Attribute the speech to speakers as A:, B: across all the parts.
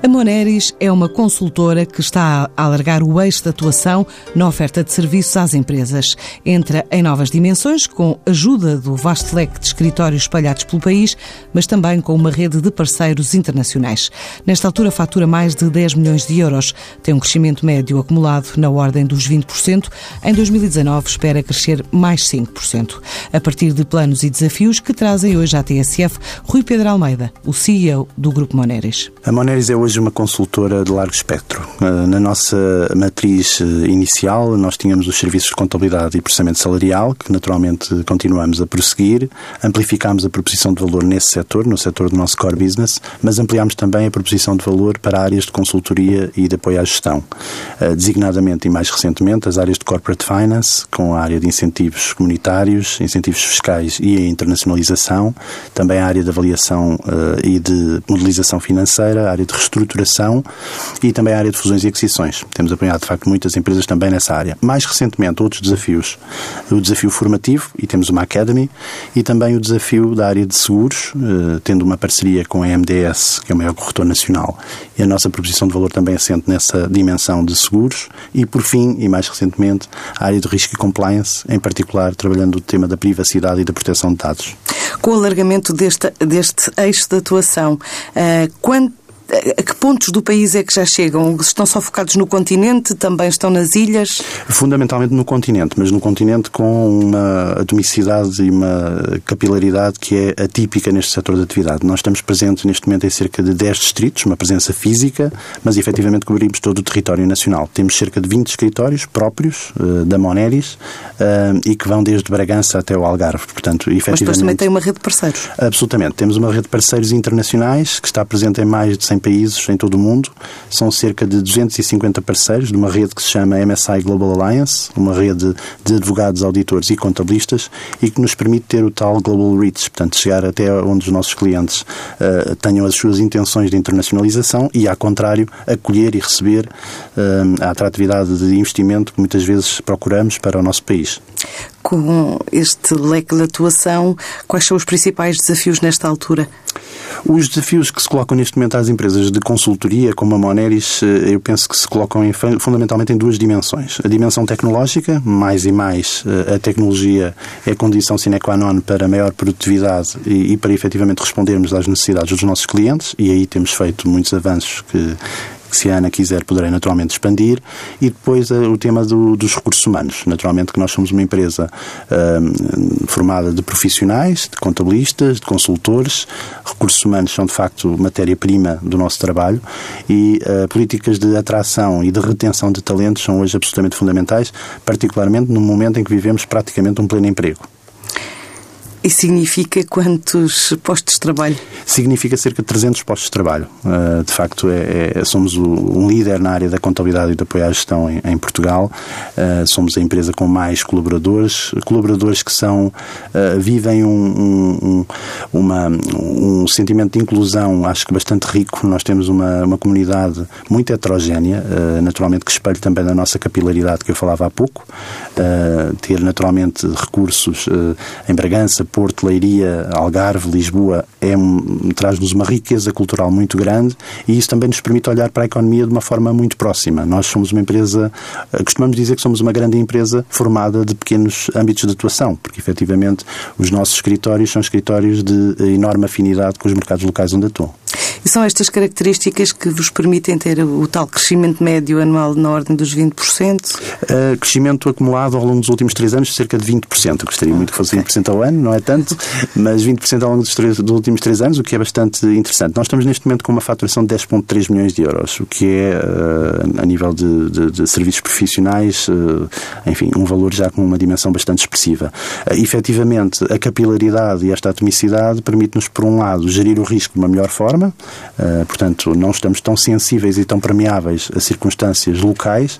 A: A Moneris é uma consultora que está a alargar o eixo de atuação na oferta de serviços às empresas. Entra em novas dimensões com ajuda do vasto leque de escritórios espalhados pelo país, mas também com uma rede de parceiros internacionais. Nesta altura fatura mais de 10 milhões de euros, tem um crescimento médio acumulado na ordem dos 20%. Em 2019 espera crescer mais 5%. A partir de planos e desafios que trazem hoje à TSF, Rui Pedro Almeida, o CEO do Grupo Moneris.
B: A Moneris é hoje hoje uma consultora de largo espectro. Eh, na nossa matriz eh, inicial, nós tínhamos os serviços de contabilidade e processamento salarial, que naturalmente continuamos a prosseguir. Amplificámos a proposição de valor nesse setor, no setor do nosso core business, mas ampliámos também a proposição de valor para áreas de consultoria e de apoio à gestão. Eh, designadamente e mais recentemente, as áreas de corporate finance, com a área de incentivos comunitários, incentivos fiscais e a internacionalização, também a área de avaliação e de modelização financeira, a área de reestruturação estruturação e também a área de fusões e aquisições. Temos apanhado, de facto, muitas empresas também nessa área. Mais recentemente, outros desafios. O desafio formativo, e temos uma Academy, e também o desafio da área de seguros, eh, tendo uma parceria com a MDS, que é o maior corretor nacional, e a nossa proposição de valor também assente nessa dimensão de seguros. E, por fim, e mais recentemente, a área de risco e compliance, em particular, trabalhando o tema da privacidade e da proteção de dados.
A: Com o alargamento deste, deste eixo de atuação, uh, quanto a que pontos do país é que já chegam? Estão só focados no continente? Também estão nas ilhas?
B: Fundamentalmente no continente, mas no continente com uma atomicidade e uma capilaridade que é atípica neste setor de atividade. Nós estamos presentes neste momento em cerca de 10 distritos, uma presença física, mas efetivamente cobrimos todo o território nacional. Temos cerca de 20 escritórios próprios uh, da Moneris uh, e que vão desde Bragança até o Algarve. Portanto, efetivamente... Mas
A: depois também tem uma rede de parceiros?
B: Absolutamente. Temos uma rede de parceiros internacionais que está presente em mais de 100 países em todo o mundo. São cerca de 250 parceiros de uma rede que se chama MSI Global Alliance, uma rede de advogados, auditores e contabilistas e que nos permite ter o tal Global Reach, portanto, chegar até onde os nossos clientes uh, tenham as suas intenções de internacionalização e, ao contrário, acolher e receber uh, a atratividade de investimento que muitas vezes procuramos para o nosso país
A: com este leque de atuação, quais são os principais desafios nesta altura?
B: Os desafios que se colocam neste momento às empresas de consultoria, como a Moneris, eh, eu penso que se colocam em, fundamentalmente em duas dimensões. A dimensão tecnológica, mais e mais eh, a tecnologia é condição sine qua non para maior produtividade e, e para efetivamente respondermos às necessidades dos nossos clientes, e aí temos feito muitos avanços que que se a Ana quiser poderei naturalmente expandir, e depois uh, o tema do, dos recursos humanos. Naturalmente que nós somos uma empresa uh, formada de profissionais, de contabilistas, de consultores. Recursos humanos são de facto matéria-prima do nosso trabalho e uh, políticas de atração e de retenção de talentos são hoje absolutamente fundamentais, particularmente no momento em que vivemos praticamente um pleno emprego.
A: E significa quantos postos de trabalho?
B: Significa cerca de 300 postos de trabalho. Uh, de facto, é, é, somos o, um líder na área da contabilidade e do apoio à gestão em, Portugal. Uh, somos a empresa com mais colaboradores, colaboradores que são uh, vivem um, um, uma, um sentimento de inclusão, acho que bastante rico. Nós temos uma, uma comunidade muito heterogénea, naturalmente que espelho também da nossa capilaridade que eu falava há pouco. ter naturalmente recursos em Bragança, Porto, Leiria, Algarve, Lisboa, é um, traz-nos uma riqueza cultural muito grande e isso também nos permite olhar para a economia de uma forma muito próxima. Nós somos uma empresa, eh, costumamos dizer que somos uma grande empresa formada de pequenos âmbitos de atuação, porque efetivamente os nossos escritórios são escritórios de enorme afinidade com os mercados locais onde atuam.
A: E são estas características que vos permitem ter o tal crescimento médio anual na ordem dos 20%?
B: Uh, crescimento acumulado ao longo dos últimos três anos, cerca de 20%. Eu gostaria muito que fosse okay. 20% ao ano, não é? Tanto, mas 20% ao longo dos, três, dos, últimos três anos, o que é bastante interessante. Nós estamos neste momento com uma faturação de 10,3 milhões de euros, o que é, uh, a nível de, de, de serviços profissionais, uh, enfim, um valor já com uma dimensão bastante expressiva. Uh, efetivamente, a capilaridade e esta atomicidade permite-nos, por um lado, gerir o risco de uma melhor forma, portanto, não estamos tão sensíveis e tão permeáveis a circunstâncias locais,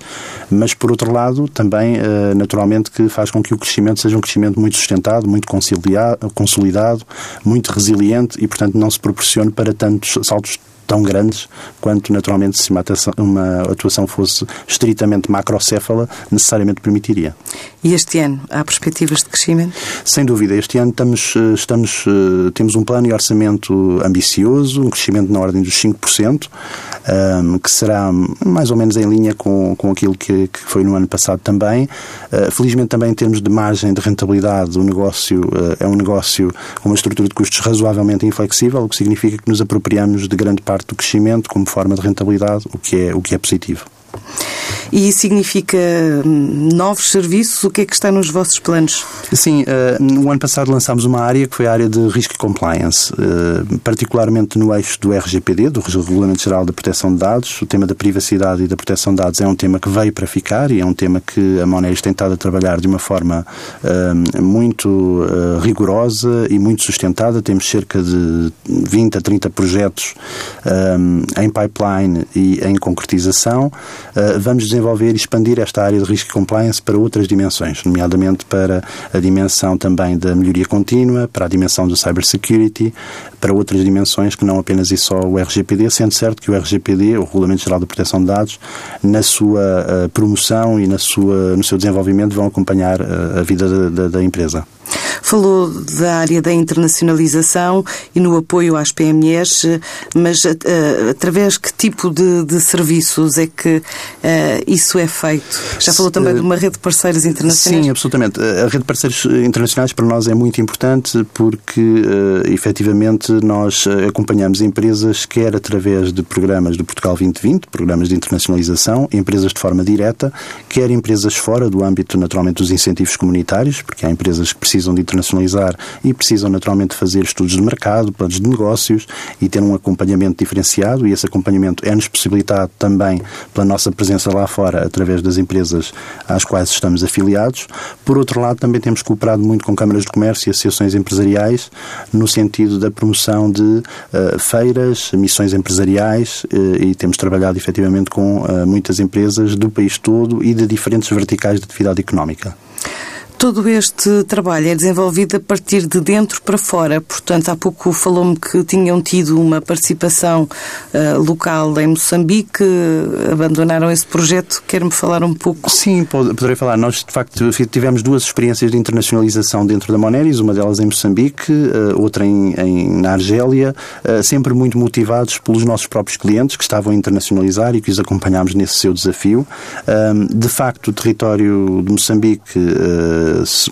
B: mas, por outro lado, também, naturalmente, que faz com que o crescimento seja um crescimento muito sustentado, muito consolidado, muito resiliente e, portanto, não se proporcione para tantos saltos tão grandes quanto, naturalmente, se uma atuação, uma atuação fosse estritamente macrocéfala, necessariamente permitiria.
A: E este ano, há perspectivas de crescimento?
B: Sem dúvida. Este ano estamos, eh, estamos, eh, temos um plano e orçamento ambicioso, um crescimento na ordem dos 5%, ehm, que será mais ou menos em linha com, com aquilo que, que foi no ano passado também. Eh, felizmente, também em termos de margem de rentabilidade, o negócio é um negócio com uma estrutura de custos razoavelmente inflexível, o que significa que nos apropriamos de grande parte parte do crescimento como forma de rentabilidade, o que é, o que é positivo.
A: E significa hum, novos serviços? O que é que está nos vossos planos?
B: Sim, uh, no ano passado lançámos uma área que foi a área de Risk Compliance, uh, particularmente no eixo do RGPD, do Regulamento Geral da Proteção de Dados. O tema da privacidade e da proteção de dados é um tema que veio para ficar e é um tema que a Moneris tem estado a trabalhar de uma forma uh, muito rigorosa e muito sustentada. Temos cerca de 20 a 30 projetos em pipeline e em concretização. vamos desenvolver e expandir esta área de risco e compliance para outras dimensões, nomeadamente para a dimensão também da melhoria contínua, para a dimensão do cybersecurity, para outras dimensões que não apenas e só o RGPD, sendo certo que o RGPD, o Regulamento Geral da Proteção de Dados, na sua uh, promoção e na sua, no seu desenvolvimento vão acompanhar uh, a vida da, da empresa.
A: Falou da área da internacionalização e no apoio às PMEs, mas uh, através que tipo de, de serviços é que uh, isso é feito? Já falou também de uma rede de parceiros internacionais?
B: Sim, absolutamente. A rede de parceiros internacionais para nós é muito importante porque, uh, efetivamente, nós acompanhamos empresas quer através de programas do Portugal 2020, programas de internacionalização, empresas de forma direta, quer empresas fora do âmbito, naturalmente, dos incentivos comunitários, porque há empresas que precisam de internacionalizar e precisam naturalmente fazer estudos de mercado, planos de negócios e ter um acompanhamento diferenciado e esse acompanhamento é-nos possibilitado também pela nossa presença lá fora através das empresas às quais estamos afiliados. Por outro lado, também temos cooperado muito com câmaras de comércio e associações empresariais no sentido da promoção de uh, feiras, missões empresariais uh, e temos trabalhado efetivamente com uh, muitas empresas do país todo e de diferentes verticais de atividade económica.
A: Todo este trabalho é desenvolvido a partir de dentro para fora. Portanto, há pouco falou-me que tinham tido uma participação uh, local em Moçambique, abandonaram esse projeto. Quer-me falar um pouco?
B: Sim, poderei falar. Nós, de facto, tivemos duas experiências de internacionalização dentro da Moneris, uma delas em Moçambique, uh, outra em, em, na Argélia, uh, sempre muito motivados pelos nossos próprios clientes que estavam a internacionalizar e que os acompanhámos nesse seu desafio. de facto, o território de Moçambique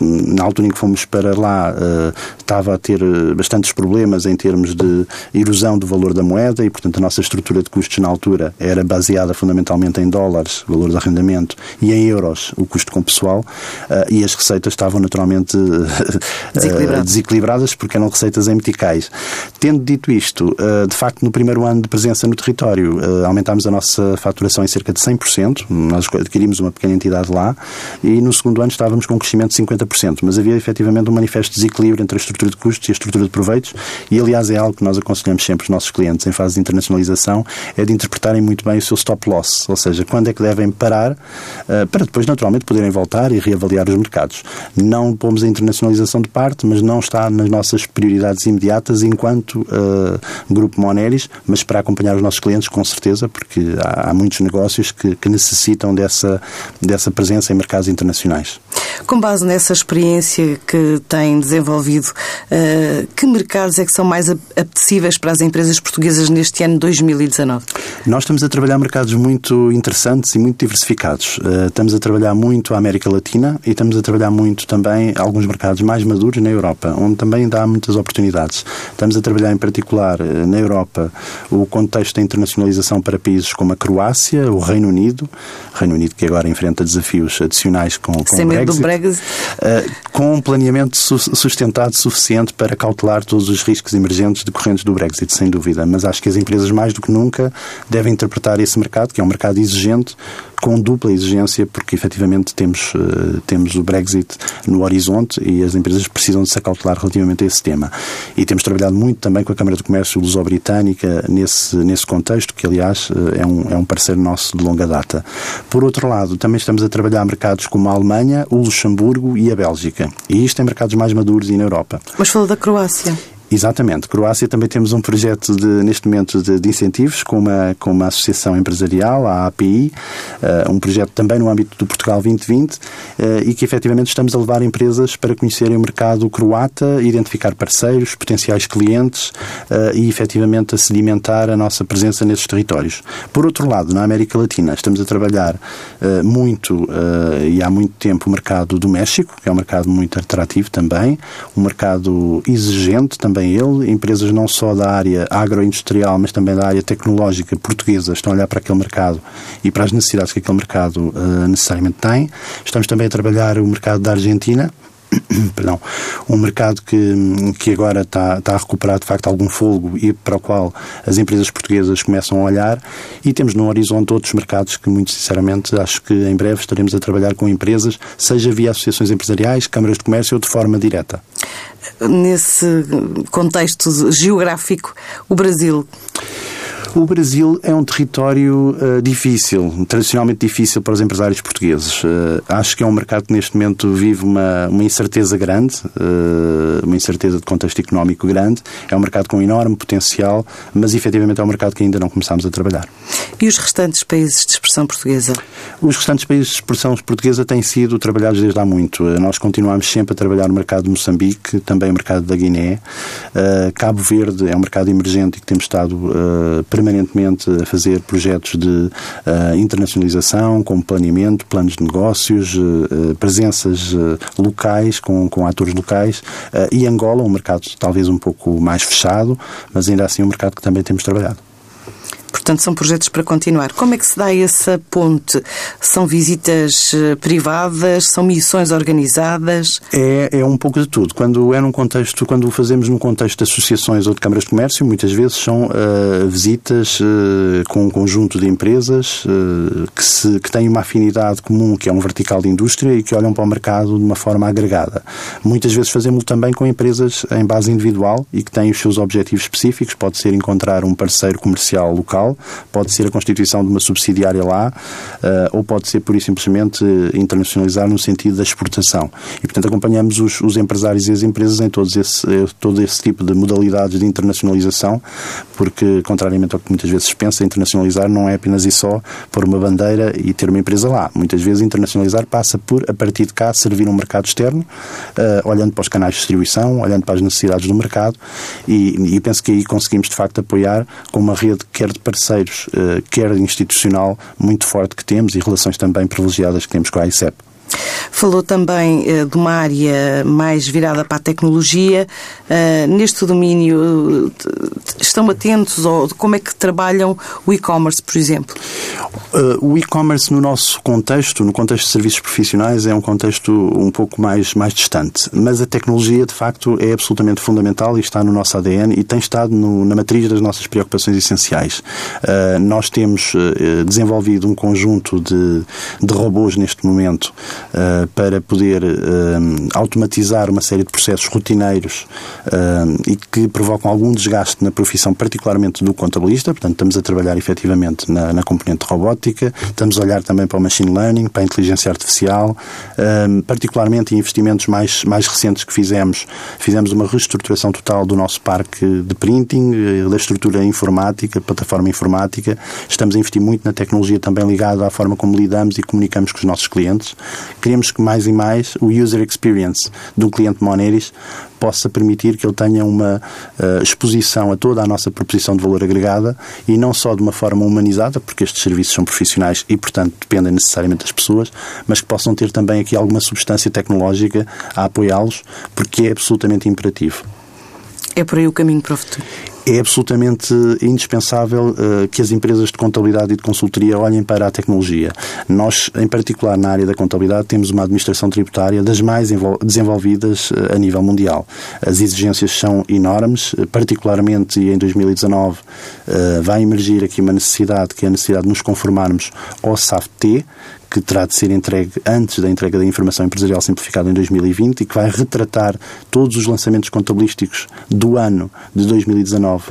B: na altura em que fomos para lá, eh, estava a ter eh, bastantes problemas em termos de erosão do valor da moeda e, portanto, a nossa estrutura de custos na altura era baseada fundamentalmente em dólares, valor de arrendamento, e em euros, o custo com pessoal, eh, e as receitas estavam naturalmente desequilibradas, desequilibradas porque eram receitas em meticais. Tendo dito isto, de facto, no primeiro ano de presença no território, aumentámos a nossa faturação em cerca de 100%, nós adquirimos uma pequena entidade lá, e no segundo ano estávamos com um crescimento de 50%, mas havia efetivamente um manifesto desequilíbrio entre a estrutura de custos e a estrutura de proveitos, e aliás é algo que nós aconselhamos sempre os nossos clientes em fase de internacionalização, é de interpretarem muito bem o seu stop loss, ou seja, quando é que devem parar uh, para depois naturalmente poderem voltar e reavaliar os mercados. Não pomos a internacionalização de parte, mas não está nas nossas prioridades imediatas enquanto uh, Grupo Moneris, mas para acompanhar os nossos clientes com certeza, porque há, há muitos negócios que, que necessitam dessa, dessa presença em mercados internacionais.
A: Com base nessa experiência que tem desenvolvido, uh, que mercados é que são mais apetecíveis para as empresas portuguesas neste ano 2019?
B: Nós estamos a trabalhar mercados muito interessantes e muito diversificados. Uh, estamos a trabalhar muito a América Latina e estamos a trabalhar muito também alguns mercados mais maduros na Europa, onde também dá muitas oportunidades. Estamos a trabalhar em particular uh, na Europa o contexto da internacionalização para países como a Croácia, o Reino Unido, Reino Unido que agora enfrenta desafios adicionais com, com
A: Sem
B: o Brexit.
A: Brexit, Brexit.
B: Uh, com um planeamento sustentado suficiente para cautelar todos os riscos emergentes decorrentes do Brexit, sem dúvida. Mas acho que as empresas, mais do que nunca, devem interpretar esse mercado, que é um mercado exigente, com dupla exigência, porque efetivamente temos, uh, temos o Brexit no horizonte e as empresas precisam de se acautelar relativamente a esse tema. E temos trabalhado muito também com a Câmara de Comércio Luso-Britânica nesse, nesse contexto, que aliás eh, é um, é um parceiro nosso de longa data. Por outro lado, também estamos a trabalhar mercados como a Alemanha, o Luxemburgo e a Bélgica. E isto em mercados mais maduros e na Europa.
A: Mas falou da Croácia.
B: Exatamente. Croácia também temos um projeto de, neste momento de, de, incentivos com uma, com uma associação empresarial, a API, uh, um projeto também no âmbito do Portugal 2020 uh, eh, e que efetivamente estamos a levar empresas para conhecerem o mercado croata, identificar parceiros, potenciais clientes uh, e efetivamente a sedimentar a nossa presença nesses territórios. Por outro lado, na América Latina, estamos a trabalhar muito e há muito tempo o mercado do México, que é um mercado muito atrativo também, um mercado exigente também também ele. Empresas não só da área agroindustrial, mas também da área tecnológica portuguesa estão a olhar para aquele mercado e para as necessidades que aquele mercado uh, necessariamente tem. Estamos também a trabalhar o mercado da Argentina, perdão, um mercado que, que agora está, está a recuperar de facto algum fogo e para o qual as empresas portuguesas começam a olhar e temos no horizonte outros mercados que muito sinceramente acho que em breve estaremos a trabalhar com empresas, seja via associações empresariais, câmaras de comércio ou de forma direta.
A: Nesse contexto geográfico, o Brasil
B: o Brasil é um território uh, difícil, tradicionalmente difícil para os empresários portugueses. Uh, acho que é um mercado que neste momento vive uma, uma incerteza grande, uh, uma incerteza de contexto económico grande. É um mercado com enorme potencial, mas efetivamente é um mercado que ainda não começamos a trabalhar.
A: E os restantes países de expressão portuguesa?
B: Os restantes países de expressão portuguesa têm sido trabalhados desde há muito. Nós continuamos sempre a trabalhar no mercado de Moçambique, também o mercado da Guiné. Cabo Verde é um mercado emergente e que temos estado uh, permanentemente a fazer projetos de uh, internacionalização, com planeamento, planos de negócios, uh, presenças locais com, com atores locais e Angola, um mercado talvez um pouco mais fechado, mas ainda assim um mercado que também temos trabalhado.
A: Portanto, são projetos para continuar. Como é que se dá essa ponte? São visitas eh, privadas? São missões organizadas?
B: É, é um pouco de tudo. Quando é num contexto, quando o fazemos num contexto de associações ou de câmaras de comércio, muitas vezes são uh, visitas uh, com um conjunto de empresas uh, que, se, que têm uma afinidade comum, que é um vertical de indústria e que olham para o mercado de uma forma agregada. Muitas vezes fazemos também com empresas em base individual e que têm os seus objetivos específicos. Pode ser encontrar um parceiro comercial local, pode ser a constituição de uma subsidiária lá, uh, ou pode ser, por e simplesmente, internacionalizar no sentido da exportação. E, portanto, acompanhamos os, os empresários e as empresas em todos esse, eh, todo esse tipo de modalidades de internacionalização, porque, contrariamente ao que muitas vezes se pensa, internacionalizar não é apenas e só pôr uma bandeira e ter uma empresa lá. Muitas vezes internacionalizar passa por, a partir de cá, servir um mercado externo, uh, olhando para os canais de distribuição, olhando para as necessidades do mercado, e, e penso que aí conseguimos, de facto, apoiar com uma rede quer de parceiros eh, quer institucional, muito forte que temos e relações também privilegiadas que temos com a ICEP.
A: Falou também uh, de uma área mais virada para a tecnologia. Uh, neste domínio, estão atentos ou como é que trabalham o e-commerce, por exemplo?
B: Uh, o e-commerce no nosso contexto, no contexto de serviços profissionais, é um contexto um pouco mais, mais distante. Mas a tecnologia, de facto, é absolutamente fundamental e está no nosso ADN e tem estado no, na matriz das nossas preocupações essenciais. nós temos desenvolvido um conjunto de, de robôs neste momento para poder uh, automatizar uma série de processos rotineiros uh, e que provocam algum desgaste na profissão, particularmente do contabilista. Portanto, estamos a trabalhar efetivamente na, na componente robótica, estamos a olhar também para o machine learning, para a inteligência artificial, particularmente em investimentos mais, mais recentes que fizemos. Fizemos uma reestruturação total do nosso parque de printing, da estrutura informática, plataforma informática. Estamos a investir muito na tecnologia também ligada à forma como lidamos e comunicamos com os nossos clientes, queremos que mais e mais o user experience do cliente Moneris possa permitir que ele tenha uma uh, exposição a toda a nossa proposição de valor agregada e não só de uma forma humanizada, porque estes serviços são profissionais e, portanto, dependem necessariamente das pessoas, mas que possam ter também aqui alguma substância tecnológica a apoiá-los, porque é absolutamente imperativo.
A: É por aí o caminho para o futuro
B: É absolutamente indispensável uh, que as empresas de contabilidade e de consultoria olhem para a tecnologia. Nós, em particular na área da contabilidade, temos uma administração tributária das mais desenvolvidas uh, a nível mundial. As exigências são enormes, particularmente em 2019 uh, vai emergir aqui uma necessidade, que é a necessidade de nos conformarmos ao SAFT, que terá de ser entregue antes da entrega da informação empresarial simplificada em 2020 e que vai retratar todos os lançamentos contabilísticos do ano de 2019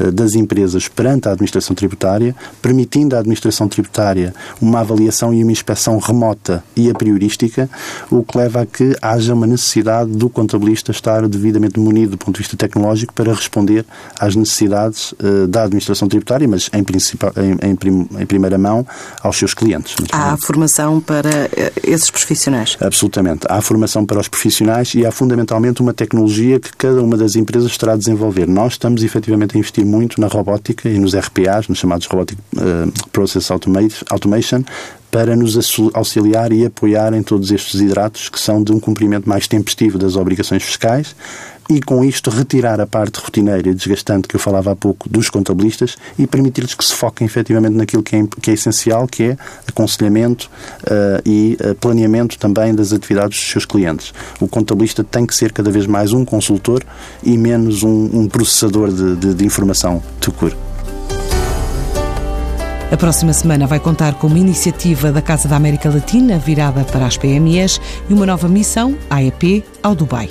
B: eh, das empresas perante a administração tributária, permitindo à administração tributária uma avaliação e uma inspeção remota e a priorística, o que leva a que haja uma necessidade do contabilista estar devidamente munido do ponto de vista tecnológico para responder às necessidades uh, da administração tributária, mas em, em, em, em primeira mão aos seus clientes.
A: Há formação para eh, esses profissionais?
B: Absolutamente. Há formação para os profissionais e há fundamentalmente uma tecnologia que cada uma das empresas estará a desenvolver. Nós estamos efetivamente a investir muito na robótica e nos RPAs, nos chamados Robotic uh, Process Automation, para nos auxiliar e apoiar em todos estes hidratos que são de um cumprimento mais tempestivo das obrigações fiscais e com isto retirar a parte rotineira e desgastante que eu falava há pouco dos contabilistas e permitir-lhes que se foquem efetivamente naquilo que é, que é essencial, que é aconselhamento uh, e uh, planeamento também das atividades dos seus clientes. O contabilista tem que ser cada vez mais um consultor e menos um, um processador de, de, de informação to cure.
A: A próxima semana vai contar com uma iniciativa da Casa da América Latina virada para as PMEs e uma nova missão, AEP, ao Dubai.